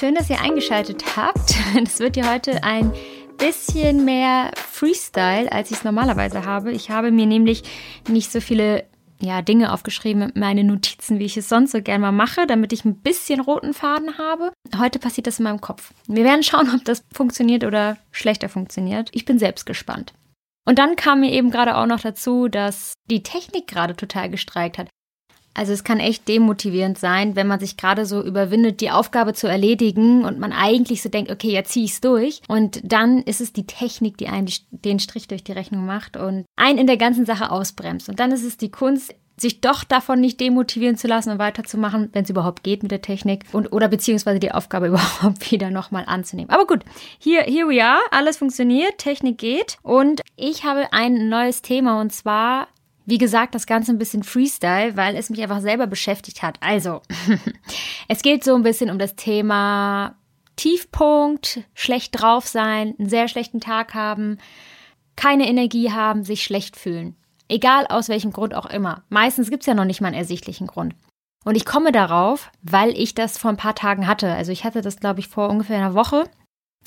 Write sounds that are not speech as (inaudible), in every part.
schön, dass ihr eingeschaltet habt. (laughs) Es wird hier heute ein bisschen mehr Freestyle, als ich es normalerweise habe. Ich habe mir nämlich nicht so viele ja, Dinge aufgeschrieben, meine Notizen, wie ich es sonst so gerne mal mache, damit ich ein bisschen roten Faden habe. Heute passiert das in meinem Kopf. Wir werden schauen, ob das funktioniert oder schlechter funktioniert. Ich bin selbst gespannt. Und dann kam mir eben gerade auch noch dazu, dass die Technik gerade total gestreikt hat. Also es kann echt demotivierend sein, wenn man sich gerade so überwindet, die Aufgabe zu erledigen und man eigentlich so denkt, okay, jetzt ziehe ich es durch. Und dann ist es die Technik, die einen den Strich durch die Rechnung macht und einen in der ganzen Sache ausbremst. Und dann ist es die Kunst, sich doch davon nicht demotivieren zu lassen und weiterzumachen, wenn es überhaupt geht mit der Technik und oder beziehungsweise die Aufgabe (laughs) überhaupt wieder nochmal anzunehmen. Aber gut, hier, here we are, alles funktioniert, Technik geht und ich habe ein neues Thema und zwar wie gesagt, das Ganze ein bisschen Freestyle, weil es mich einfach selber beschäftigt hat. Also, (laughs) es geht so ein bisschen um das Thema Tiefpunkt, schlecht drauf sein, einen sehr schlechten Tag haben, keine Energie haben, sich schlecht fühlen. Egal aus welchem Grund auch immer. Meistens gibt es ja noch nicht mal einen ersichtlichen Grund. Und ich komme darauf, weil ich das vor ein paar Tagen hatte. Also ich hatte das, glaube ich, vor ungefähr einer Woche.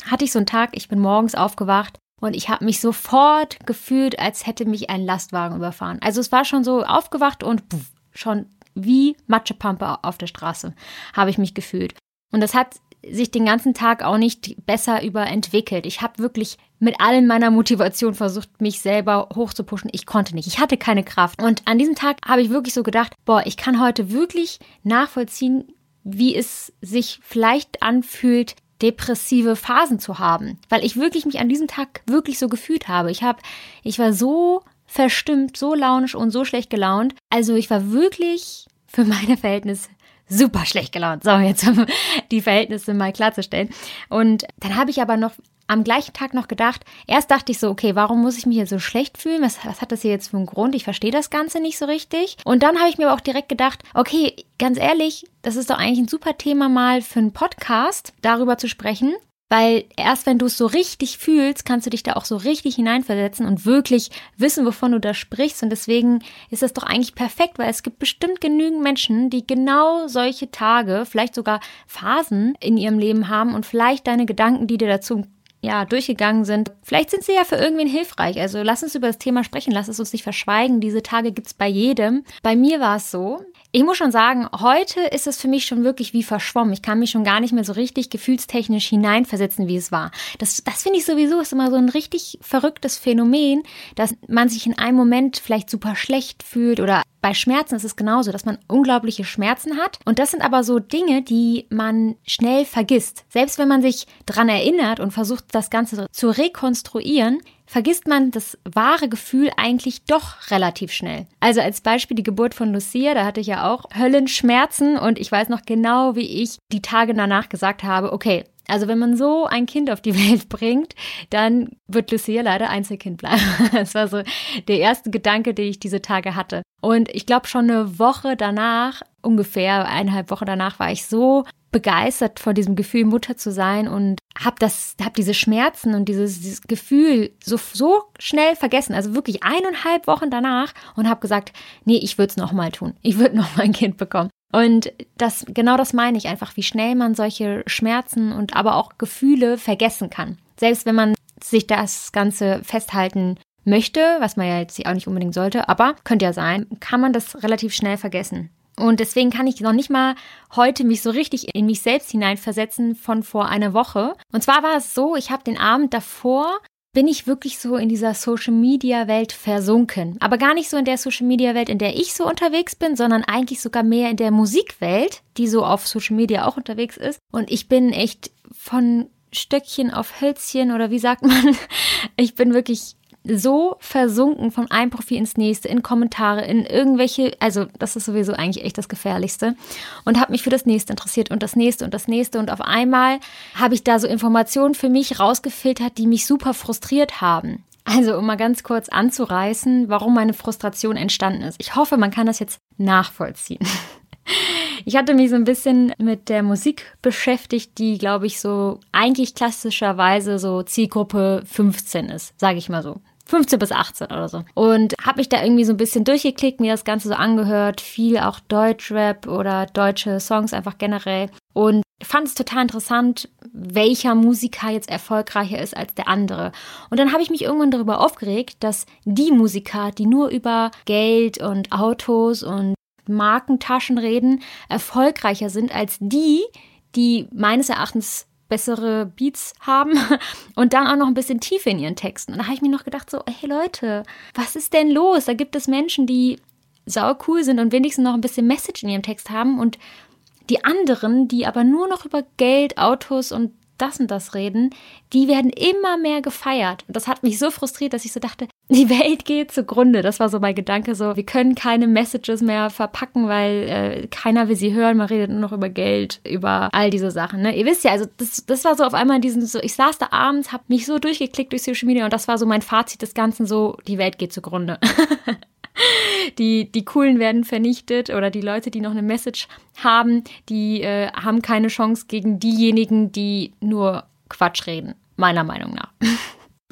Hatte ich so einen Tag, ich bin morgens aufgewacht und ich habe mich sofort gefühlt, als hätte mich ein Lastwagen überfahren. Also es war schon so aufgewacht und pff, schon wie Matschepampe auf der Straße habe ich mich gefühlt. Und das hat sich den ganzen Tag auch nicht besser überentwickelt. Ich habe wirklich mit allen meiner Motivation versucht, mich selber hochzupuschen. Ich konnte nicht. Ich hatte keine Kraft. Und an diesem Tag habe ich wirklich so gedacht, boah, ich kann heute wirklich nachvollziehen, wie es sich vielleicht anfühlt, depressive Phasen zu haben, weil ich wirklich mich an diesem Tag wirklich so gefühlt habe. Ich habe, ich war so verstimmt, so launisch und so schlecht gelaunt. Also ich war wirklich für meine Verhältnisse super schlecht gelaunt. So, jetzt um die Verhältnisse mal klarzustellen. Und dann habe ich aber noch am gleichen Tag noch gedacht, erst dachte ich so, okay, warum muss ich mich jetzt so schlecht fühlen? Was, was hat das hier jetzt für einen Grund? Ich verstehe das Ganze nicht so richtig. Und dann habe ich mir aber auch direkt gedacht, okay, ganz ehrlich, das ist doch eigentlich ein super Thema mal für einen Podcast, darüber zu sprechen. Weil erst wenn du es so richtig fühlst, kannst du dich da auch so richtig hineinversetzen und wirklich wissen, wovon du da sprichst. Und deswegen ist das doch eigentlich perfekt, weil es gibt bestimmt genügend Menschen, die genau solche Tage, vielleicht sogar Phasen in ihrem Leben haben und vielleicht deine Gedanken, die dir dazu ja, durchgegangen sind. Vielleicht sind sie ja für irgendwen hilfreich. Also lass uns über das Thema sprechen, lass es uns nicht verschweigen. Diese Tage gibt's bei jedem. Bei mir war es so, ich muss schon sagen, heute ist es für mich schon wirklich wie verschwommen. Ich kann mich schon gar nicht mehr so richtig gefühlstechnisch hineinversetzen, wie es war. Das, das finde ich sowieso ist immer so ein richtig verrücktes Phänomen, dass man sich in einem Moment vielleicht super schlecht fühlt oder bei Schmerzen ist es genauso, dass man unglaubliche Schmerzen hat. Und das sind aber so Dinge, die man schnell vergisst. Selbst wenn man sich dran erinnert und versucht, das Ganze zu rekonstruieren, vergisst man das wahre Gefühl eigentlich doch relativ schnell. Also als Beispiel die Geburt von Lucia, da hatte ich ja auch Höllenschmerzen und ich weiß noch genau, wie ich die Tage danach gesagt habe, okay, also wenn man so ein Kind auf die (laughs) Welt bringt, dann wird Lucia leider Einzelkind bleiben. (laughs) Das war so der erste Gedanke, den ich diese Tage hatte. Und ich glaube schon eine Woche danach, ungefähr eineinhalb Wochen danach, war ich so begeistert vor diesem Gefühl, Mutter zu sein und habe das, habe diese Schmerzen und dieses, dieses Gefühl so, so schnell vergessen. Also wirklich eineinhalb Wochen danach und habe gesagt, nee, ich würde es nochmal tun. Ich würde noch mal ein Kind bekommen. Und das, genau das meine ich einfach, wie schnell man solche Schmerzen und aber auch Gefühle vergessen kann. Selbst wenn man sich das Ganze festhalten möchte, was man ja jetzt auch nicht unbedingt sollte, aber könnte ja sein, kann man das relativ schnell vergessen. Und deswegen kann ich noch nicht mal heute mich so richtig in mich selbst hineinversetzen von vor einer Woche. Und zwar war es so, ich habe den Abend davor bin ich wirklich so in dieser Social Media Welt versunken. Aber gar nicht so in der Social Media Welt, in der ich so unterwegs bin, sondern eigentlich sogar mehr in der Musikwelt, die so auf Social Media auch unterwegs ist. Und ich bin echt von Stöckchen auf Hölzchen oder wie sagt man? (laughs) Ich bin wirklich so versunken von einem Profil ins nächste, in Kommentare, in irgendwelche, also das ist sowieso eigentlich echt das Gefährlichste und habe mich für das nächste interessiert und das nächste und das nächste und auf einmal habe ich da so Informationen für mich rausgefiltert, die mich super frustriert haben. Also, um mal ganz kurz anzureißen, warum meine Frustration entstanden ist. Ich hoffe, man kann das jetzt nachvollziehen. (laughs) Ich hatte mich so ein bisschen mit der Musik beschäftigt, die, glaube ich, so eigentlich klassischerweise so Zielgruppe 15 ist, sage ich mal so. 15 bis 18 oder so. Und habe mich da irgendwie so ein bisschen durchgeklickt, mir das Ganze so angehört, viel auch Deutschrap oder deutsche Songs einfach generell. Und fand es total interessant, welcher Musiker jetzt erfolgreicher ist als der andere. Und dann habe ich mich irgendwann darüber aufgeregt, dass die Musiker, die nur über Geld und Autos und Markentaschen reden, erfolgreicher sind als die, die meines Erachtens bessere Beats haben (laughs) und dann auch noch ein bisschen Tiefe in ihren Texten. Und da habe ich mir noch gedacht, so, hey Leute, was ist denn los? Da gibt es Menschen, die sau cool sind und wenigstens noch ein bisschen Message in ihrem Text haben und die anderen, die aber nur noch über Geld, Autos und das und das reden, die werden immer mehr gefeiert. Und das hat mich so frustriert, dass ich so dachte, (laughs) die Welt geht zugrunde. Das war so mein Gedanke, so, wir können keine Messages mehr verpacken, weil äh, keiner will sie hören. Man redet nur noch über Geld, über all diese Sachen. Ne? Ihr wisst ja, also das, das war so auf einmal diesen, so, ich saß da abends, habe mich so durchgeklickt durch Social Media und das war so mein Fazit des Ganzen, so, die Welt geht zugrunde. (laughs) (laughs) die, die Coolen werden vernichtet oder die Leute, die noch eine Message haben, die äh, haben keine Chance gegen diejenigen, die nur Quatsch reden, meiner Meinung nach. (laughs)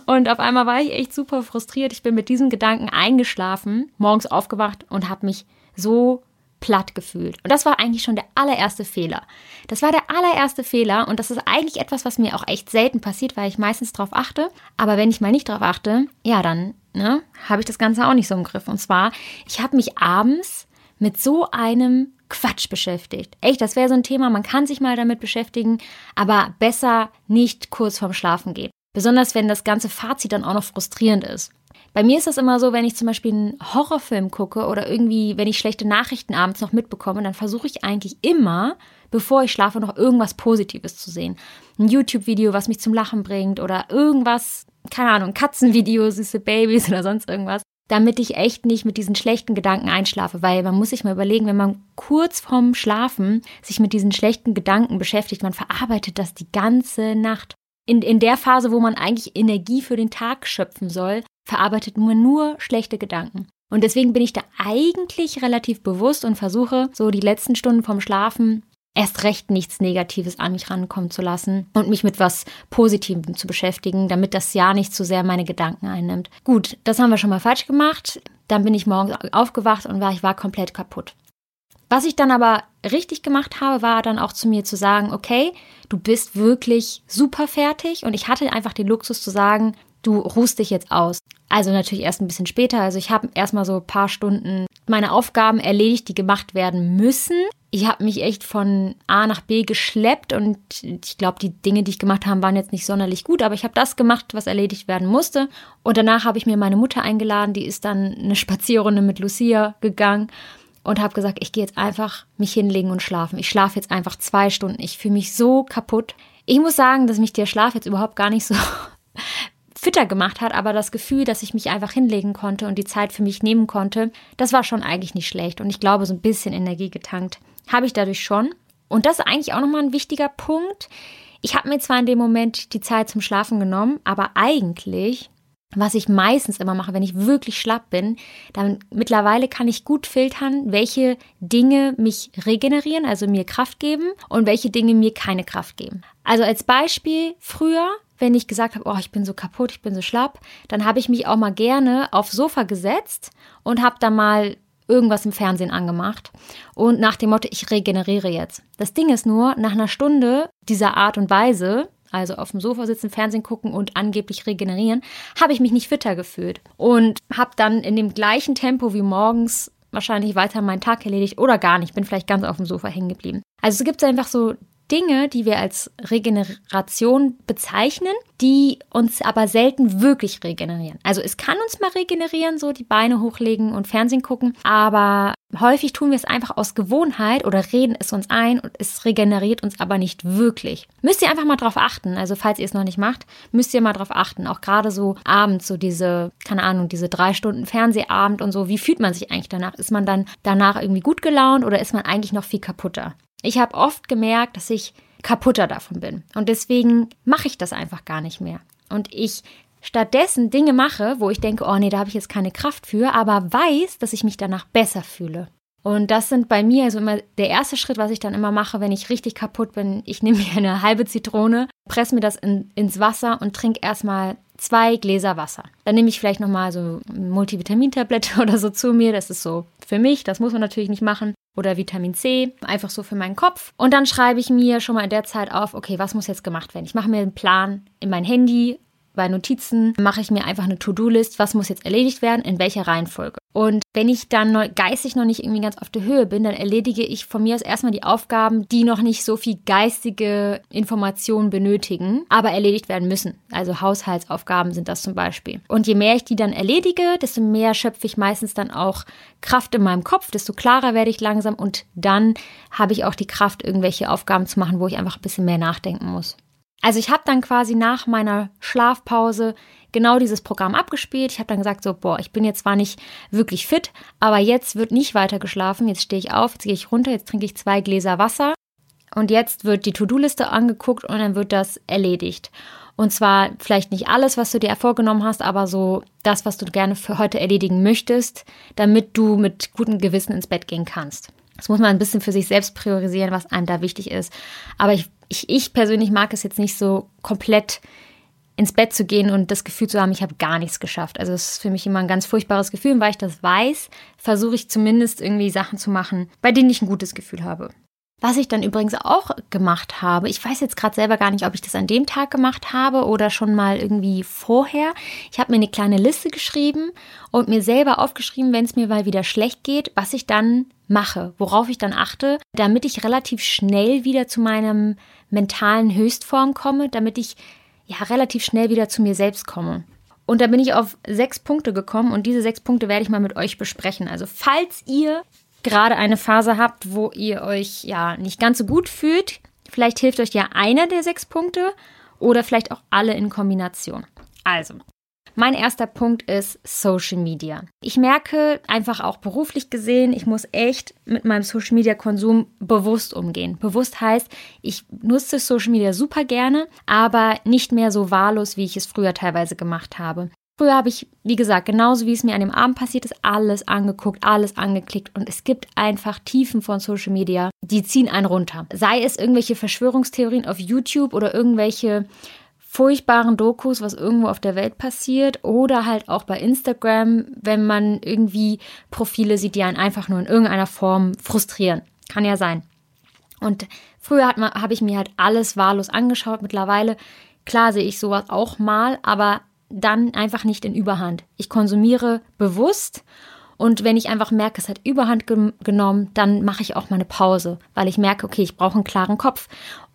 Und auf einmal war ich echt super frustriert. Ich bin mit diesem Gedanken eingeschlafen, morgens aufgewacht und habe mich so platt gefühlt. Und das war eigentlich schon der allererste Fehler. Das war der allererste Fehler und das ist eigentlich etwas, was mir auch echt selten passiert, weil ich meistens darauf achte. Aber wenn ich mal nicht darauf achte, ja, dann ne, habe ich das Ganze auch nicht so im Griff. Und zwar, ich habe mich abends mit so einem Quatsch beschäftigt. Echt, das wäre so ein Thema, man kann sich mal damit beschäftigen, aber besser nicht kurz vorm Schlafen gehen. Besonders wenn das ganze Fazit dann auch noch frustrierend ist. Bei mir ist das immer so, wenn ich zum Beispiel einen Horrorfilm gucke oder irgendwie, wenn ich schlechte Nachrichten abends noch mitbekomme, dann versuche ich eigentlich immer, bevor ich schlafe, noch irgendwas Positives zu sehen. Ein YouTube-Video, was mich zum Lachen bringt oder irgendwas, keine Ahnung, Katzenvideos, süße Babys oder sonst irgendwas, damit ich echt nicht mit diesen schlechten Gedanken einschlafe, weil man muss sich mal überlegen, wenn man kurz vorm Schlafen sich mit diesen schlechten Gedanken beschäftigt, man verarbeitet das die ganze Nacht. In, in der Phase, wo man eigentlich Energie für den Tag schöpfen soll, verarbeitet man nur schlechte Gedanken. Und deswegen bin ich da eigentlich relativ bewusst und versuche so die letzten Stunden vom Schlafen erst recht nichts Negatives an mich rankommen zu lassen und mich mit was Positivem zu beschäftigen, damit das Jahr nicht zu sehr meine Gedanken einnimmt. Gut, das haben wir schon mal falsch gemacht. Dann bin ich morgens aufgewacht und war, ich war komplett kaputt. Was ich dann aber richtig gemacht habe, war dann auch zu mir zu sagen, okay, du bist wirklich super fertig und ich hatte einfach den Luxus zu sagen, du ruhst dich jetzt aus. Also natürlich erst ein bisschen später. Also ich habe erstmal so ein paar Stunden meine Aufgaben erledigt, die gemacht werden müssen. Ich habe mich echt von A nach B geschleppt und ich glaube, die Dinge, die ich gemacht habe, waren jetzt nicht sonderlich gut, aber ich habe das gemacht, was erledigt werden musste. Und danach habe ich mir meine Mutter eingeladen, die ist dann eine Spazierrunde mit Lucia gegangen und habe gesagt, ich gehe jetzt einfach mich hinlegen und schlafen. Ich schlafe jetzt einfach zwei Stunden. Ich fühle mich so kaputt. Ich muss sagen, dass mich der Schlaf jetzt überhaupt gar nicht so fitter gemacht hat, aber das Gefühl, dass ich mich einfach hinlegen konnte und die Zeit für mich nehmen konnte, das war schon eigentlich nicht schlecht. Und ich glaube, so ein bisschen Energie getankt habe ich dadurch schon. Und das ist eigentlich auch nochmal ein wichtiger Punkt. Ich habe mir zwar in dem Moment die Zeit zum Schlafen genommen, aber eigentlich was ich meistens immer mache, wenn ich wirklich schlapp bin, dann mittlerweile kann ich gut filtern, welche Dinge mich regenerieren, also mir Kraft geben und welche Dinge mir keine Kraft geben. Also als Beispiel, früher, wenn ich gesagt habe, oh, ich bin so kaputt, ich bin so schlapp, dann habe ich mich auch mal gerne aufs Sofa gesetzt und habe da mal irgendwas im Fernsehen angemacht und nach dem Motto, ich regeneriere jetzt. Das Ding ist nur, nach einer Stunde dieser Art und Weise also auf dem Sofa sitzen, Fernsehen gucken und angeblich regenerieren, habe ich mich nicht fitter gefühlt und habe dann in dem gleichen Tempo wie morgens wahrscheinlich weiter meinen Tag erledigt oder gar nicht, bin vielleicht ganz auf dem Sofa hängen geblieben. Also es gibt einfach so Dinge, die wir als Regeneration bezeichnen, die uns aber selten wirklich regenerieren. Also es kann uns mal regenerieren, so die Beine hochlegen und Fernsehen gucken, aber häufig tun wir es einfach aus Gewohnheit oder reden es uns ein und es regeneriert uns aber nicht wirklich. Müsst ihr einfach mal drauf achten. Also falls ihr es noch nicht macht, müsst ihr mal drauf achten. Auch gerade so abends, so diese, keine Ahnung, diese drei Stunden Fernsehabend und so. Wie fühlt man sich eigentlich danach? Ist man dann danach irgendwie gut gelaunt oder ist man eigentlich noch viel kaputter? Ich habe oft gemerkt, dass ich kaputter davon bin. Und deswegen mache ich das einfach gar nicht mehr. Und ich stattdessen Dinge mache, wo ich denke, oh nee, da habe ich jetzt keine Kraft für, aber weiß, dass ich mich danach besser fühle. Und das sind bei mir also immer der erste Schritt, was ich dann immer mache, wenn ich richtig kaputt bin. Ich nehme mir eine halbe Zitrone, presse mir das in, ins Wasser und trinke erstmal zwei Gläser Wasser. Dann nehme ich vielleicht nochmal so Multivitamintablette (laughs) oder so zu mir. Das ist so für mich, das muss man natürlich nicht machen. oder Vitamin C, einfach so für meinen Kopf. Und dann schreibe ich mir schon mal in der Zeit auf, okay, was muss jetzt gemacht werden? Ich mache mir einen Plan in mein Handy, bei Notizen mache ich mir einfach eine To-Do-List, was muss jetzt erledigt werden, in welcher Reihenfolge. Und wenn ich dann neu, geistig noch nicht irgendwie ganz auf der Höhe bin, dann erledige ich von mir aus erstmal die Aufgaben, die noch nicht so viel geistige Informationen benötigen, aber erledigt werden müssen. Also Haushaltsaufgaben sind das zum Beispiel. Und je mehr ich die dann erledige, desto mehr schöpfe ich meistens dann auch Kraft in meinem Kopf, desto klarer werde ich langsam und dann habe ich auch die Kraft, irgendwelche Aufgaben zu machen, wo ich einfach ein bisschen mehr nachdenken muss. Also ich habe dann quasi nach meiner Schlafpause genau dieses Programm abgespielt. Ich habe dann gesagt, so, boah, ich bin jetzt zwar nicht wirklich fit, aber jetzt wird nicht weiter geschlafen. Jetzt stehe ich auf, jetzt gehe ich runter, jetzt trinke ich zwei Gläser Wasser. Und jetzt wird die To-Do-Liste angeguckt und dann wird das erledigt. Und zwar vielleicht nicht alles, was du dir vorgenommen hast, aber so das, was du gerne für heute erledigen möchtest, damit du mit gutem Gewissen ins Bett gehen kannst. Das muss man ein bisschen für sich selbst priorisieren, was einem da wichtig ist. Aber ich ich, ich persönlich mag es jetzt nicht so komplett ins Bett zu gehen und das Gefühl zu haben, ich habe gar nichts geschafft. Also es ist für mich immer ein ganz furchtbares Gefühl und weil ich das weiß, versuche ich zumindest irgendwie Sachen zu machen, bei denen ich ein gutes Gefühl habe. Was ich dann übrigens auch gemacht habe, ich weiß jetzt gerade selber gar nicht, ob ich das an dem Tag gemacht habe oder schon mal irgendwie vorher. Ich habe mir eine kleine Liste geschrieben und mir selber aufgeschrieben, wenn es mir mal wieder schlecht geht, was ich dann mache, worauf ich dann achte, damit ich relativ schnell wieder zu meinem mentalen Höchstform komme, damit ich ja relativ schnell wieder zu mir selbst komme. Und da bin ich auf sechs Punkte gekommen und diese sechs Punkte werde ich mal mit euch besprechen. Also falls ihr gerade eine Phase habt, wo ihr euch ja nicht ganz so gut fühlt, vielleicht hilft euch ja einer der sechs Punkte oder vielleicht auch alle in Kombination. Also, mein erster Punkt ist Social Media. Ich merke einfach auch beruflich gesehen, ich muss echt mit meinem Social Media Konsum bewusst umgehen. Bewusst heißt, ich nutze Social Media super gerne, aber nicht mehr so wahllos, wie ich es früher teilweise gemacht habe. Früher habe ich, wie gesagt, genauso wie es mir an dem Abend passiert ist, alles angeguckt, alles angeklickt und es gibt einfach Tiefen von Social Media, die ziehen einen runter. Sei es irgendwelche Verschwörungstheorien auf YouTube oder irgendwelche furchtbaren Dokus, was irgendwo auf der Welt passiert oder halt auch bei Instagram, wenn man irgendwie Profile sieht, die einen einfach nur in irgendeiner Form frustrieren. Kann ja sein. Und früher habe ich mir halt alles wahllos angeschaut. Mittlerweile, klar sehe ich sowas auch mal, aber dann einfach nicht in Überhand. Ich konsumiere bewusst und wenn ich einfach merke, es hat Überhand ge genommen, dann mache ich auch mal eine Pause, weil ich merke, okay, ich brauche einen klaren Kopf.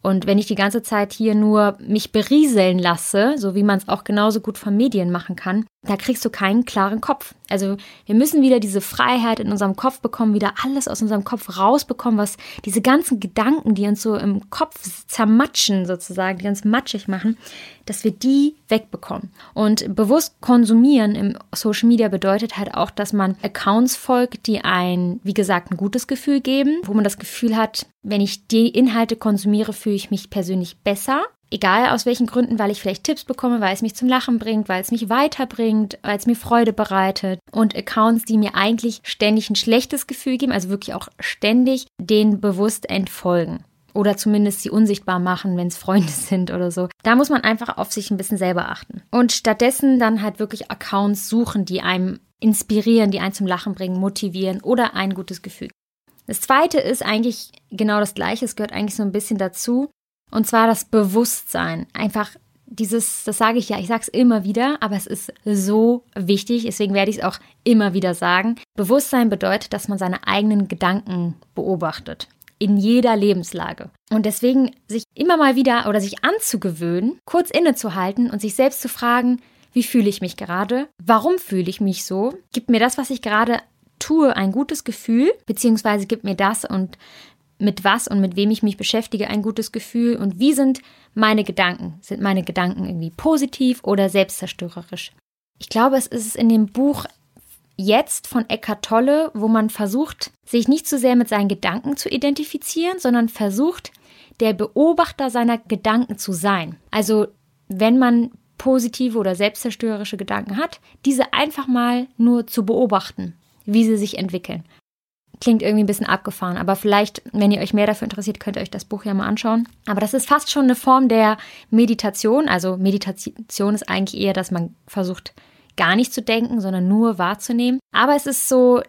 Und wenn ich die ganze Zeit hier nur mich berieseln lasse, so wie man es auch genauso gut von Medien machen kann, da kriegst du keinen klaren Kopf. Also wir müssen wieder diese Freiheit in unserem Kopf bekommen, wieder alles aus unserem Kopf rausbekommen, was diese ganzen Gedanken, die uns so im Kopf zermatschen sozusagen, die uns matschig machen, dass wir die wegbekommen. Und bewusst konsumieren im Social Media bedeutet halt auch, dass man Accounts folgt, die ein, wie gesagt, ein gutes Gefühl geben, wo man das Gefühl hat, wenn ich die Inhalte konsumiere, fühle ich mich persönlich besser Egal aus welchen Gründen, weil ich vielleicht Tipps bekomme, weil es mich zum Lachen bringt, weil es mich weiterbringt, weil es mir Freude bereitet. Und Accounts, die mir eigentlich ständig ein schlechtes Gefühl geben, also wirklich auch ständig, denen bewusst entfolgen. Oder zumindest sie unsichtbar machen, wenn es Freunde (laughs) sind oder so. Da muss man einfach auf sich ein bisschen selber achten. Und stattdessen dann halt wirklich Accounts suchen, die einem inspirieren, die einen zum Lachen bringen, motivieren oder ein gutes Gefühl. Das zweite ist eigentlich genau das gleiche. Es gehört eigentlich so ein bisschen dazu. Und zwar das Bewusstsein. Einfach dieses, das sage ich ja, ich sage es immer wieder, aber es ist so wichtig, deswegen werde ich es auch immer wieder sagen. Bewusstsein bedeutet, dass man seine eigenen Gedanken beobachtet. In jeder Lebenslage. Und deswegen sich immer mal wieder oder sich anzugewöhnen, kurz innezuhalten und sich selbst zu fragen, wie fühle ich mich gerade? Warum fühle ich mich so? Gibt mir das, was ich gerade tue, ein gutes Gefühl? Beziehungsweise gibt mir das und mit was und mit wem ich mich beschäftige, ein gutes Gefühl und wie sind meine Gedanken? Sind meine Gedanken irgendwie positiv oder selbstzerstörerisch? Ich glaube, es ist in dem Buch Jetzt von Eckhart Tolle, wo man versucht, sich nicht zu so sehr mit seinen Gedanken zu identifizieren, sondern versucht, der Beobachter seiner Gedanken zu sein. Also, wenn man positive oder selbstzerstörerische Gedanken hat, diese einfach mal nur zu beobachten, wie sie sich entwickeln. Klingt irgendwie ein bisschen abgefahren, aber vielleicht, wenn ihr euch mehr dafür interessiert, könnt ihr euch das Buch ja mal anschauen. Aber das ist fast schon eine Form der Meditation. Also Meditation ist eigentlich eher, dass man versucht, gar nicht zu denken, sondern nur wahrzunehmen. Aber es ist so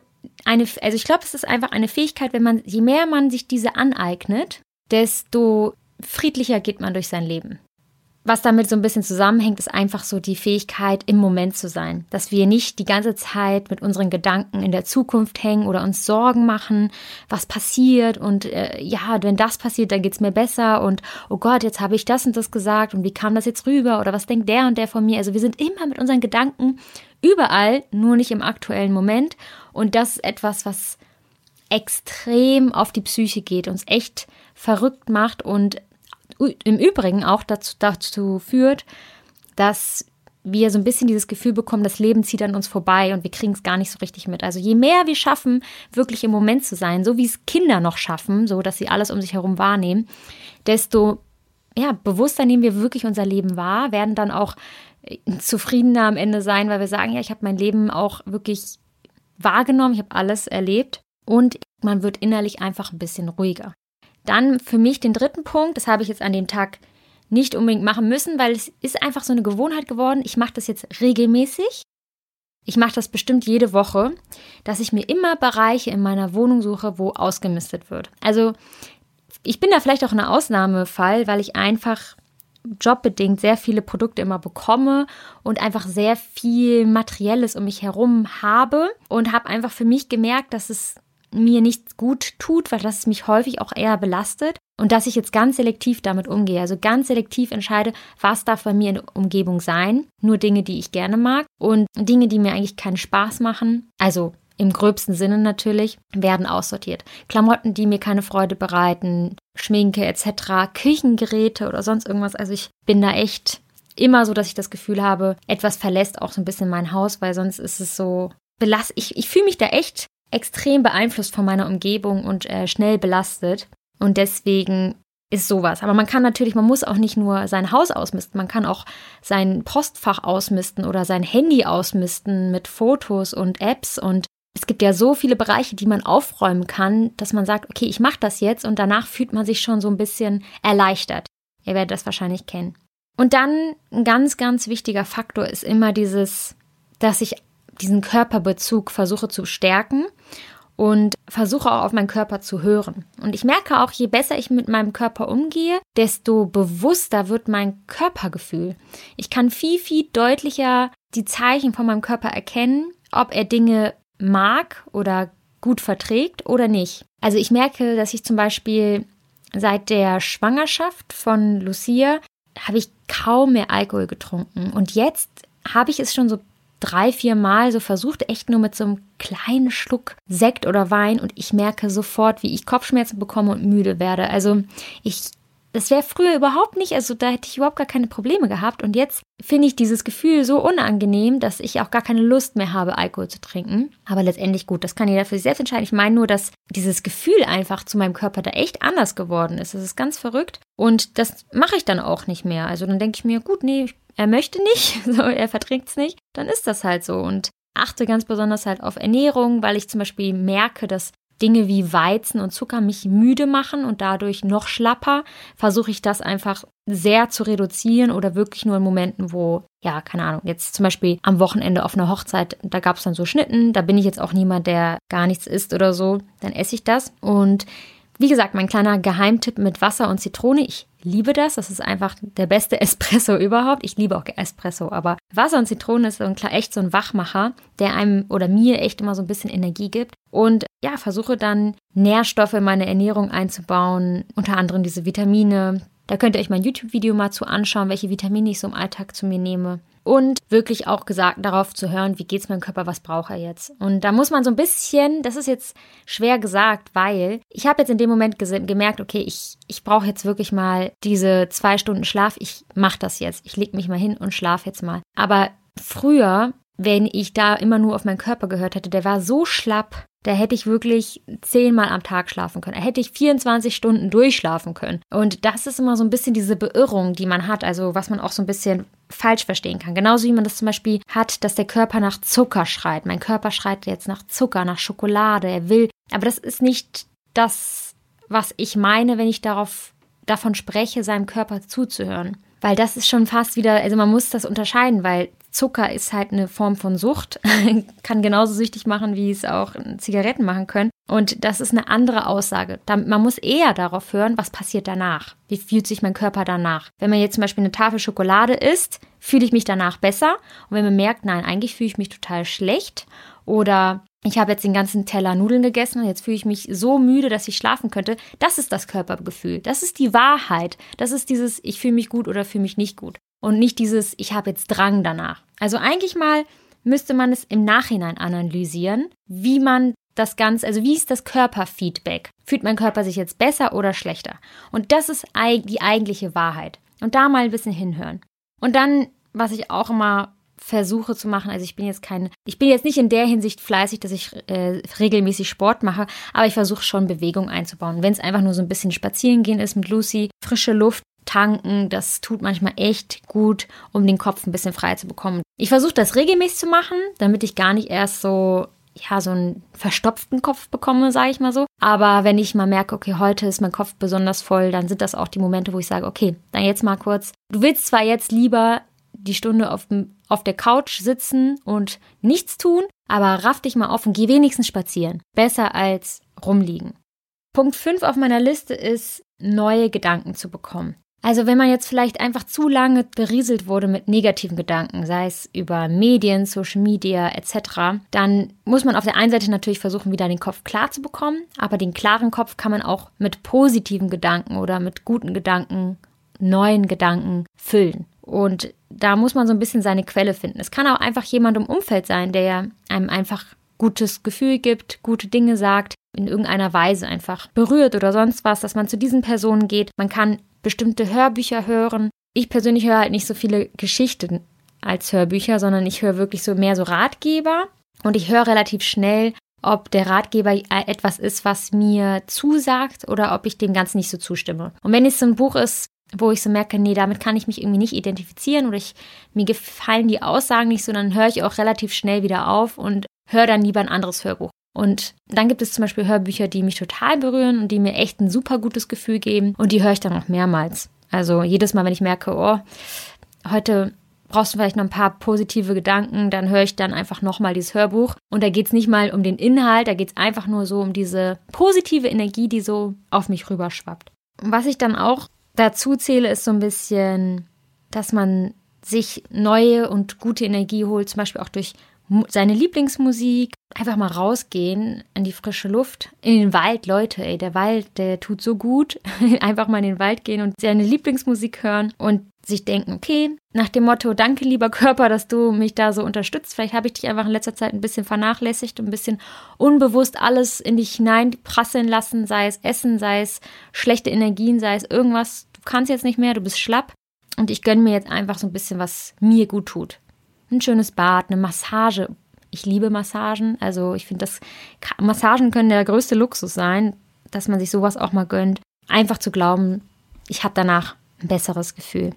eine, also ich glaube, es ist einfach eine Fähigkeit, wenn man, je mehr man sich diese aneignet, desto friedlicher geht man durch sein Leben was damit so ein bisschen zusammenhängt, ist einfach so die Fähigkeit, im Moment zu sein. Dass wir nicht die ganze Zeit mit unseren Gedanken in der Zukunft hängen oder uns Sorgen machen, was passiert und äh, ja, wenn das passiert, dann geht's mir besser und oh Gott, jetzt habe ich das und das gesagt und wie kam das jetzt rüber oder was denkt der und der von mir? Also wir sind immer mit unseren Gedanken überall, nur nicht im aktuellen Moment und das ist etwas, was extrem auf die Psyche geht, uns echt verrückt macht und im Übrigen auch dazu, dazu führt, dass wir so ein bisschen dieses Gefühl bekommen, das Leben zieht an uns vorbei und wir kriegen es gar nicht so richtig mit. Also je mehr wir schaffen, wirklich im Moment zu sein, so wie es Kinder noch schaffen, so dass sie alles um sich herum wahrnehmen, desto ja, bewusster nehmen wir wirklich unser Leben wahr, werden dann auch äh, zufriedener am Ende sein, weil wir sagen, ja, ich habe mein Leben auch wirklich wahrgenommen, ich habe alles erlebt und man wird innerlich einfach ein bisschen ruhiger. Dann für mich den dritten Punkt, das habe ich jetzt an dem Tag nicht unbedingt machen müssen, weil es ist einfach so eine Gewohnheit geworden. Ich mache das jetzt regelmäßig. Ich mache das bestimmt jede Woche, dass ich mir immer Bereiche in meiner Wohnung suche, wo ausgemistet wird. Also ich bin da vielleicht auch ein Ausnahmefall, weil ich einfach jobbedingt sehr viele Produkte immer bekomme und einfach sehr viel Materielles um mich herum habe und habe einfach für mich gemerkt, dass es mir nichts gut tut, weil das mich häufig auch eher belastet und dass ich jetzt ganz selektiv damit umgehe. Also ganz selektiv entscheide, was darf bei mir in der Umgebung sein. Nur Dinge, die ich gerne mag und Dinge, die mir eigentlich keinen Spaß machen. Also im gröbsten Sinne natürlich, werden aussortiert. Klamotten, die mir keine Freude bereiten, Schminke etc., Küchengeräte oder sonst irgendwas. Also ich bin da echt immer so, dass ich das Gefühl habe, etwas verlässt auch so ein bisschen mein Haus, weil sonst ist es so belast. Ich, ich fühle mich da echt extrem beeinflusst von meiner Umgebung und äh, schnell belastet. Und deswegen ist sowas. Aber man kann natürlich, man muss auch nicht nur sein Haus ausmisten, man kann auch sein Postfach ausmisten oder sein Handy ausmisten mit Fotos und Apps und es gibt ja so viele Bereiche, die man aufräumen kann, dass man sagt, okay, ich mache das jetzt und danach fühlt man sich schon so ein bisschen erleichtert. Ihr werdet das wahrscheinlich kennen. Und dann ein ganz, ganz wichtiger Faktor ist immer dieses, dass ich diesen Körperbezug versuche zu stärken und versuche auch auf meinen Körper zu hören. Und ich merke auch, je besser ich mit meinem Körper umgehe, desto bewusster wird mein Körpergefühl. Ich kann viel, viel deutlicher die Zeichen von meinem Körper erkennen, ob er Dinge mag oder gut verträgt oder nicht. Also ich merke, dass ich zum Beispiel seit der Schwangerschaft von Lucia habe ich kaum mehr Alkohol getrunken. Und jetzt habe ich es schon so drei, vier Mal so versucht, echt nur mit so einem kleinen Schluck Sekt oder Wein und ich merke sofort, wie ich Kopfschmerzen bekomme und müde werde. Also ich, das wäre früher überhaupt nicht, also da hätte ich überhaupt gar keine Probleme gehabt und jetzt finde ich dieses Gefühl so unangenehm, dass ich auch gar keine Lust mehr habe, Alkohol zu trinken. Aber letztendlich gut, das kann jeder für sich selbst entscheiden. Ich meine nur, dass dieses Gefühl einfach zu meinem Körper da echt anders geworden ist. Das ist ganz verrückt und das mache ich dann auch nicht mehr. Also dann denke ich mir, gut, nee, er möchte nicht, (laughs) so, er verträgt es nicht, dann ist das halt so. Und achte ganz besonders halt auf Ernährung, weil ich zum Beispiel merke, dass Dinge wie Weizen und Zucker mich müde machen und dadurch noch schlapper, versuche ich das einfach sehr zu reduzieren oder wirklich nur in Momenten, wo, ja, keine Ahnung, jetzt zum Beispiel am Wochenende auf einer Hochzeit, da gab es dann so Schnitten, da bin ich jetzt auch niemand, der gar nichts isst oder so, dann esse ich das. Und wie gesagt, mein kleiner Geheimtipp mit Wasser und Zitrone. Ich liebe das. Das ist einfach der beste (laughs) Espresso überhaupt. Ich liebe auch Espresso, aber Wasser und Zitrone ist so ein, echt so ein Wachmacher, der einem oder mir echt immer so ein bisschen Energie gibt. Und ja, versuche dann Nährstoffe in meine Ernährung einzubauen, unter anderem diese Vitamine. Da könnt ihr euch mein YouTube-Video mal zu anschauen, welche Vitamine ich so im Alltag zu mir nehme und wirklich auch gesagt darauf zu hören, wie geht es meinem Körper, was braucht er jetzt. Und da muss man so ein bisschen, das ist jetzt schwer gesagt, weil ich habe jetzt in dem Moment gemerkt, okay, ich, ich brauche jetzt wirklich mal diese zwei Stunden Schlaf. Ich mache das jetzt. Ich lege mich mal hin und schlafe jetzt mal. Aber früher, wenn ich da immer nur auf meinen Körper gehört hätte, der war so schlapp, da hätte ich wirklich zehnmal am Tag schlafen können. Da hätte ich 24 Stunden durchschlafen können. Und das ist immer so ein bisschen diese Beirrung, die man hat, also was man auch so ein bisschen falsch verstehen kann. Genauso wie man das zum Beispiel hat, dass der Körper nach Zucker schreit. Mein Körper schreit jetzt nach Zucker, nach Schokolade. Er will, aber das ist nicht das, was ich meine, wenn ich darauf davon spreche, seinem Körper zuzuhören. Weil das ist schon fast wieder, also man muss das unterscheiden, weil Zucker ist halt eine Form von Sucht, (laughs) kann genauso süchtig machen, wie es auch Zigaretten machen können. Und das ist eine andere Aussage. Man muss eher darauf hören, was passiert danach. Wie fühlt sich mein Körper danach? Wenn man jetzt zum Beispiel eine Tafel Schokolade isst, fühle ich mich danach besser. Und wenn man merkt, nein, eigentlich fühle ich mich total schlecht oder ich habe jetzt den ganzen Teller Nudeln gegessen und jetzt fühle ich mich so müde, dass ich schlafen könnte. Das ist das Körpergefühl. Das ist die Wahrheit. Das ist dieses, ich fühle mich gut oder fühle mich nicht gut. Und nicht dieses, ich habe jetzt Drang danach. Also eigentlich mal müsste man es im Nachhinein analysieren, wie man das Ganze, also wie ist das Körperfeedback? Fühlt mein Körper sich jetzt besser oder schlechter? Und das ist die eigentliche Wahrheit. Und da mal ein bisschen hinhören. Und dann, was ich auch immer versuche zu machen, also ich bin jetzt kein, ich bin jetzt nicht in der Hinsicht fleißig, dass ich äh, regelmäßig Sport mache, aber ich versuche schon Bewegung einzubauen. Wenn es einfach nur so ein bisschen spazieren gehen ist mit Lucy, frische Luft, tanken, das tut manchmal echt gut, um den Kopf ein bisschen frei zu bekommen. Ich versuche das regelmäßig zu machen, damit ich gar nicht erst so ja, so einen verstopften Kopf bekomme, sage ich mal so. Aber wenn ich mal merke, okay, heute ist mein Kopf besonders voll, dann sind das auch die Momente, wo ich sage, okay, dann jetzt mal kurz. Du willst zwar jetzt lieber die Stunde auf, auf der Couch sitzen und nichts tun, aber raff dich mal auf und geh wenigstens spazieren. Besser als rumliegen. Punkt 5 auf meiner Liste ist, neue Gedanken zu bekommen. Also wenn man jetzt vielleicht einfach zu lange berieselt wurde mit negativen Gedanken, sei es über Medien, Social Media etc., dann muss man auf der einen Seite natürlich versuchen, wieder den Kopf klar zu bekommen, aber den klaren Kopf kann man auch mit positiven Gedanken oder mit guten Gedanken, neuen Gedanken füllen. Und da muss man so ein bisschen seine Quelle finden. Es kann auch einfach jemand im Umfeld sein, der einem einfach gutes Gefühl gibt, gute Dinge sagt, in irgendeiner Weise einfach berührt oder sonst was, dass man zu diesen Personen geht. Man kann bestimmte Hörbücher hören. Ich persönlich höre halt nicht so viele Geschichten als Hörbücher, sondern ich höre wirklich so mehr so Ratgeber und ich höre relativ schnell, ob der Ratgeber etwas ist, was mir zusagt oder ob ich dem Ganzen nicht so zustimme. Und wenn es so ein Buch ist, wo ich so merke, nee, damit kann ich mich irgendwie nicht identifizieren oder ich, mir gefallen die Aussagen nicht so, dann höre ich auch relativ schnell wieder auf und höre dann lieber ein anderes Hörbuch. Und dann gibt es zum Beispiel Hörbücher, die mich total berühren und die mir echt ein super gutes Gefühl geben. Und die höre ich dann auch mehrmals. Also jedes Mal, wenn ich merke, oh, heute brauchst du vielleicht noch ein paar positive Gedanken, dann höre ich dann einfach nochmal dieses Hörbuch. Und da geht es nicht mal um den Inhalt, da geht es einfach nur so um diese positive Energie, die so auf mich rüberschwappt. Was ich dann auch dazu zähle, ist so ein bisschen, dass man sich neue und gute Energie holt, zum Beispiel auch durch seine Lieblingsmusik, einfach mal rausgehen an die frische Luft, in den Wald, Leute, ey, der Wald, der tut so gut. (laughs) einfach mal in den Wald gehen und seine Lieblingsmusik hören und sich denken, okay, nach dem Motto, danke lieber Körper, dass du mich da so unterstützt. Vielleicht habe ich dich einfach in letzter Zeit ein bisschen vernachlässigt und ein bisschen unbewusst alles in dich hineinprasseln lassen, sei es Essen, sei es schlechte Energien, sei es irgendwas. Du kannst jetzt nicht mehr, du bist schlapp. Und ich gönne mir jetzt einfach so ein bisschen, was mir gut tut ein schönes Bad, eine Massage. Ich liebe Massagen. Also ich finde, das Massagen können der größte Luxus sein, dass man sich sowas auch mal gönnt. Einfach zu glauben, ich habe danach ein besseres Gefühl.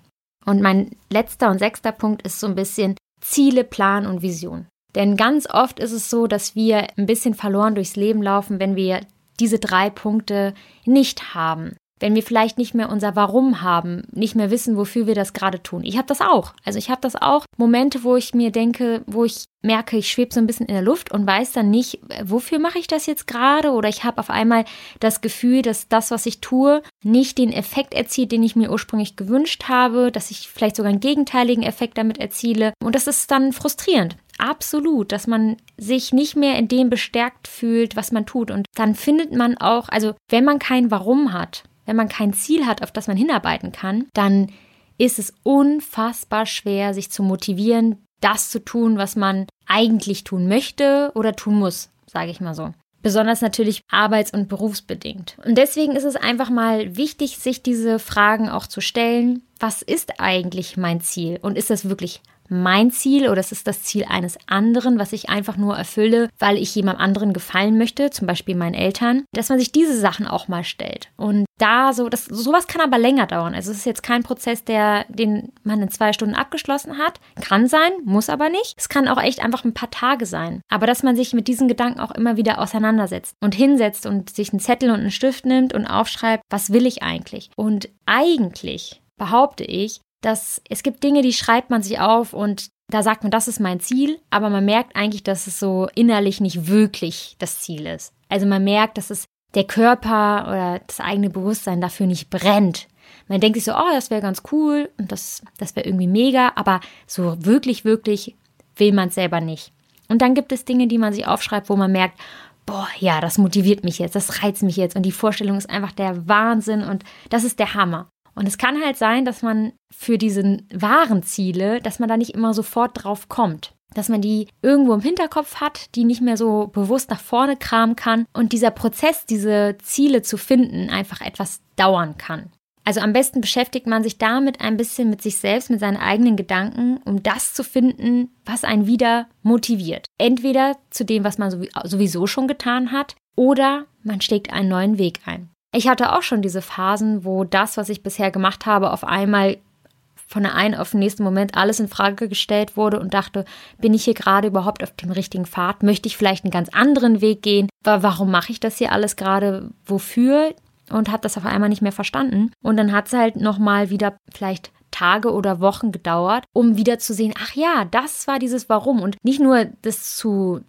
Und mein letzter und sechster Punkt ist so ein bisschen Ziele, Plan und Vision. Denn ganz oft ist es so, dass wir ein bisschen verloren durchs Leben laufen, wenn wir diese drei Punkte nicht haben wenn wir vielleicht nicht mehr unser Warum haben, nicht mehr wissen, wofür wir das gerade tun. Ich habe das auch. Also ich habe das auch. Momente, wo ich mir denke, wo ich merke, ich schwebe so ein bisschen in der Luft und weiß dann nicht, wofür mache ich das jetzt gerade? Oder ich habe auf einmal das Gefühl, dass das, was ich tue, nicht den Effekt erzielt, den ich mir ursprünglich gewünscht habe, dass ich vielleicht sogar einen gegenteiligen Effekt damit erziele. Und das ist dann frustrierend. Absolut, dass man sich nicht mehr in dem bestärkt fühlt, was man tut. Und dann findet man auch, also wenn man kein Warum hat, wenn man kein Ziel hat, auf das man hinarbeiten kann, dann ist es unfassbar schwer, sich zu motivieren, das zu tun, was man eigentlich tun möchte oder tun muss, sage ich mal so. Besonders natürlich arbeits- und berufsbedingt. Und deswegen ist es einfach mal wichtig, sich diese Fragen auch zu stellen. Was ist eigentlich mein Ziel? Und ist das wirklich mein Ziel oder es ist das Ziel eines anderen, was ich einfach nur erfülle, weil ich jemand anderen gefallen möchte, zum Beispiel meinen Eltern, dass man sich diese Sachen auch mal stellt. Und da so, das, sowas kann aber länger dauern. Also es ist jetzt kein Prozess, der, den man in zwei Stunden abgeschlossen hat. Kann sein, muss aber nicht. Es kann auch echt einfach ein paar Tage sein. Aber dass man sich mit diesen Gedanken auch immer wieder auseinandersetzt und hinsetzt und sich einen Zettel und einen Stift nimmt und aufschreibt, was will ich eigentlich? Und eigentlich behaupte ich, dass es gibt Dinge, die schreibt man sich auf und da sagt man, das ist mein Ziel, aber man merkt eigentlich, dass es so innerlich nicht wirklich das Ziel ist. Also man merkt, dass es der Körper oder das eigene Bewusstsein dafür nicht brennt. Man denkt sich so, oh, das wäre ganz cool und das, das wäre irgendwie mega, aber so wirklich, wirklich will man es selber nicht. Und dann gibt es Dinge, die man sich aufschreibt, wo man merkt, boah, ja, das motiviert mich jetzt, das reizt mich jetzt und die Vorstellung ist einfach der Wahnsinn und das ist der Hammer. Und es kann halt sein, dass man für diese wahren Ziele, dass man da nicht immer sofort drauf kommt. Dass man die irgendwo im Hinterkopf hat, die nicht mehr so bewusst nach vorne kramen kann und dieser Prozess, diese Ziele zu finden, einfach etwas dauern kann. Also am besten beschäftigt man sich damit ein bisschen mit sich selbst, mit seinen eigenen Gedanken, um das zu finden, was einen wieder motiviert. Entweder zu dem, was man sowieso schon getan hat, oder man schlägt einen neuen Weg ein. Ich hatte auch schon diese Phasen, wo das, was ich bisher gemacht habe, auf einmal von der einen auf den nächsten Moment alles in Frage gestellt wurde und dachte, bin ich hier gerade überhaupt auf dem richtigen Pfad? Möchte ich vielleicht einen ganz anderen Weg gehen? Warum mache ich das hier alles gerade? Wofür? Und habe das auf einmal nicht mehr verstanden. Und dann hat es halt nochmal wieder vielleicht Tage oder Wochen gedauert, um wieder zu sehen, ach ja, das war dieses Warum. Und nicht nur das zu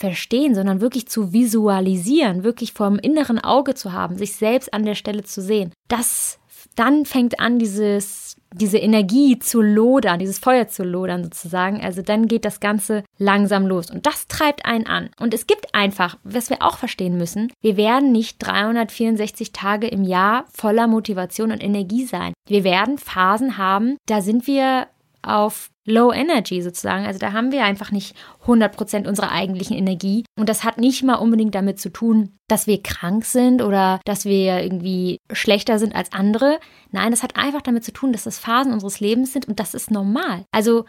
verstehen, sondern wirklich zu visualisieren, wirklich vor dem inneren Auge zu haben, sich selbst an der Stelle zu sehen. Das dann fängt an, dieses, diese Energie zu lodern, dieses Feuer zu lodern sozusagen. Also dann geht das Ganze langsam los. Und das treibt einen an. Und es gibt einfach, was wir auch verstehen müssen, wir werden nicht 364 Tage im Jahr voller Motivation und Energie sein. Wir werden Phasen haben, da sind wir auf Low Energy sozusagen. Also da haben wir einfach nicht 100% unserer eigentlichen Energie. Und das hat nicht mal unbedingt damit zu tun, dass wir krank sind oder dass wir irgendwie schlechter sind als andere. Nein, das hat einfach damit zu tun, dass das Phasen unseres Lebens sind und das ist normal. Also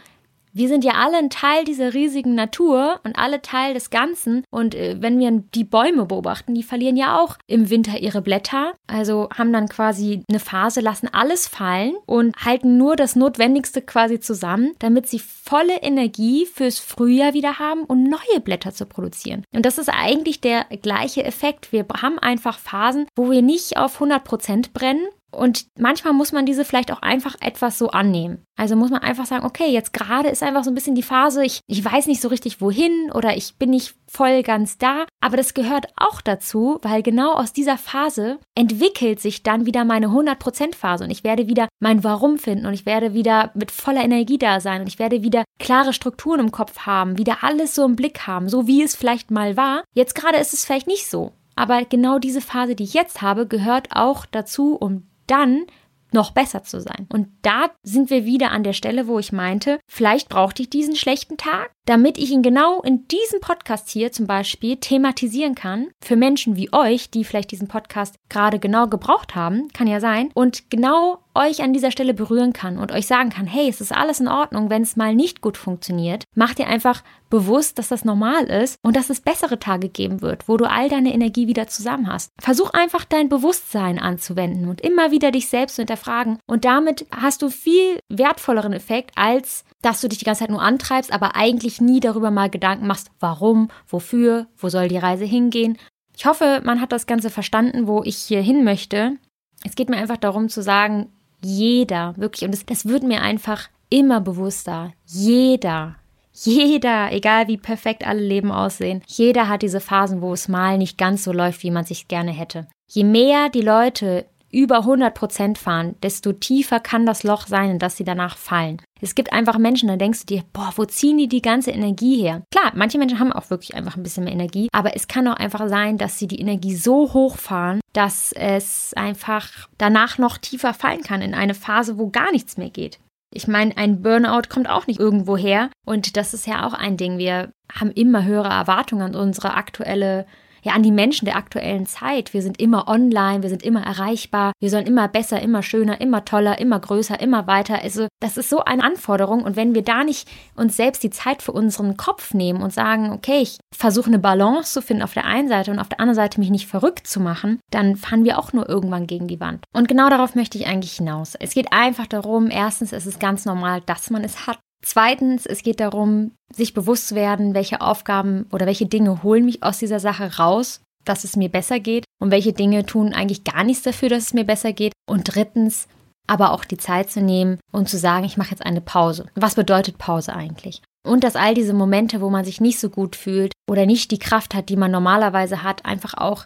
wir sind ja alle ein Teil dieser riesigen Natur und alle Teil des Ganzen. Und äh, wenn wir die Bäume beobachten, die verlieren ja auch im Winter ihre Blätter. Also haben dann quasi eine Phase, lassen alles fallen und halten nur das Notwendigste quasi zusammen, damit sie volle Energie fürs Frühjahr wieder haben und neue Blätter zu produzieren. Und das ist eigentlich der gleiche Effekt. Wir haben einfach Phasen, wo wir nicht auf 100 Prozent brennen, und manchmal muss man diese vielleicht auch einfach etwas so annehmen. Also muss man einfach sagen, okay, jetzt gerade ist einfach so ein bisschen die Phase, ich, ich weiß nicht so richtig wohin oder ich bin nicht voll ganz da. Aber das gehört auch dazu, weil genau aus dieser Phase entwickelt sich dann wieder meine 100% Phase und ich werde wieder mein Warum finden und ich werde wieder mit voller Energie da sein und ich werde wieder klare Strukturen im Kopf haben, wieder alles so im Blick haben, so wie es vielleicht mal war. Jetzt gerade ist es vielleicht nicht so. Aber genau diese Phase, die ich jetzt habe, gehört auch dazu, um dann noch besser zu sein. Und da sind wir wieder an der Stelle, wo ich meinte, vielleicht brauchte ich diesen schlechten Tag, damit ich ihn genau in diesem Podcast hier zum Beispiel thematisieren kann. Für Menschen wie euch, die vielleicht diesen Podcast gerade genau gebraucht haben, kann ja sein. Und genau euch an dieser Stelle berühren kann und euch sagen kann, hey, es ist alles in Ordnung, wenn es mal nicht gut funktioniert. Mach dir einfach bewusst, dass das normal ist und dass es bessere Tage geben wird, wo du all deine Energie wieder zusammen hast. Versuch einfach dein Bewusstsein anzuwenden und immer wieder dich selbst zu hinterfragen und damit hast du viel wertvolleren Effekt, als dass du dich die ganze Zeit nur antreibst, aber eigentlich nie darüber mal Gedanken machst, warum, wofür, wo soll die Reise hingehen. Ich hoffe, man hat das Ganze verstanden, wo ich hier hin möchte. Es geht mir einfach darum zu sagen, jeder, wirklich, und das, das wird mir einfach immer bewusster, jeder, jeder, egal wie perfekt alle Leben aussehen, jeder hat diese Phasen, wo es mal nicht ganz so läuft, wie man sich gerne hätte. Je mehr die Leute über 100 Prozent fahren, desto tiefer kann das Loch sein, in das sie danach fallen. Es gibt einfach Menschen, da denkst du dir, boah, wo ziehen die die ganze Energie her? Klar, manche Menschen haben auch wirklich einfach ein bisschen mehr Energie, aber es kann auch einfach sein, dass sie die Energie so hoch fahren, dass es einfach danach noch tiefer fallen kann in eine Phase, wo gar nichts mehr geht. Ich meine, ein Burnout kommt auch nicht irgendwo her und das ist ja auch ein Ding. Wir haben immer höhere Erwartungen an unsere aktuelle ja, an die Menschen der aktuellen Zeit. Wir sind immer online, wir sind immer erreichbar, wir sollen immer besser, immer schöner, immer toller, immer größer, immer weiter. Also, das ist so eine Anforderung. Und wenn wir da nicht uns selbst die Zeit für unseren Kopf nehmen und sagen, okay, ich versuche eine Balance zu finden auf der einen Seite und auf der anderen Seite mich nicht verrückt zu machen, dann fahren wir auch nur irgendwann gegen die Wand. Und genau darauf möchte ich eigentlich hinaus. Es geht einfach darum, erstens, es ist ganz normal, dass man es hat. Zweitens, es geht darum, sich bewusst zu werden, welche Aufgaben oder welche Dinge holen mich aus dieser Sache raus, dass es mir besser geht und welche Dinge tun eigentlich gar nichts dafür, dass es mir besser geht. Und drittens, aber auch die Zeit zu nehmen und zu sagen, ich mache jetzt eine Pause. Was bedeutet Pause eigentlich? Und dass all diese Momente, wo man sich nicht so gut fühlt oder nicht die Kraft hat, die man normalerweise hat, einfach auch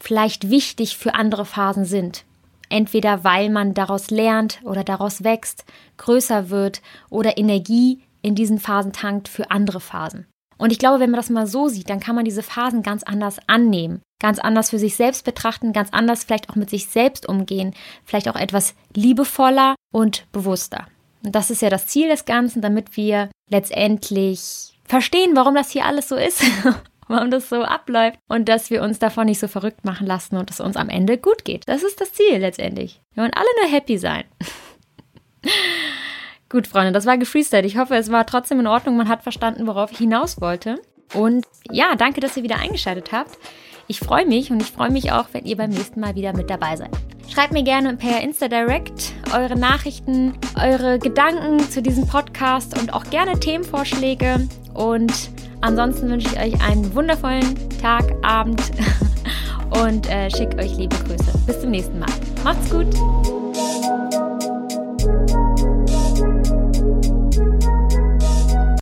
vielleicht wichtig für andere Phasen sind. Entweder weil man daraus lernt oder daraus wächst, größer wird oder Energie in diesen Phasen tankt für andere Phasen. Und ich glaube, wenn man das mal so sieht, dann kann man diese Phasen ganz anders annehmen, ganz anders für sich selbst betrachten, ganz anders vielleicht auch mit sich selbst umgehen, vielleicht auch etwas liebevoller und bewusster. Und das ist ja das Ziel des Ganzen, damit wir letztendlich verstehen, warum das hier alles so ist, (laughs) (laughs) warum das so abläuft und dass wir uns davon nicht so verrückt machen lassen und es uns am Ende gut geht. Das ist das Ziel letztendlich. Wir wollen alle nur happy sein. (laughs) gut, Freunde, das war gefreestylt. Ich hoffe, es war trotzdem in Ordnung. Man hat verstanden, worauf ich hinaus wollte. Und ja, danke, dass ihr wieder eingeschaltet habt. Ich freue mich und ich freue mich auch, wenn ihr beim nächsten Mal wieder mit dabei seid. Schreibt mir gerne per Insta Direct eure Nachrichten, eure Gedanken zu diesem Podcast und auch gerne Themenvorschläge. Und ansonsten wünsche ich euch einen wundervollen Tag, Abend (laughs) und äh, schicke euch liebe Grüße. Bis zum nächsten Mal. Macht's gut!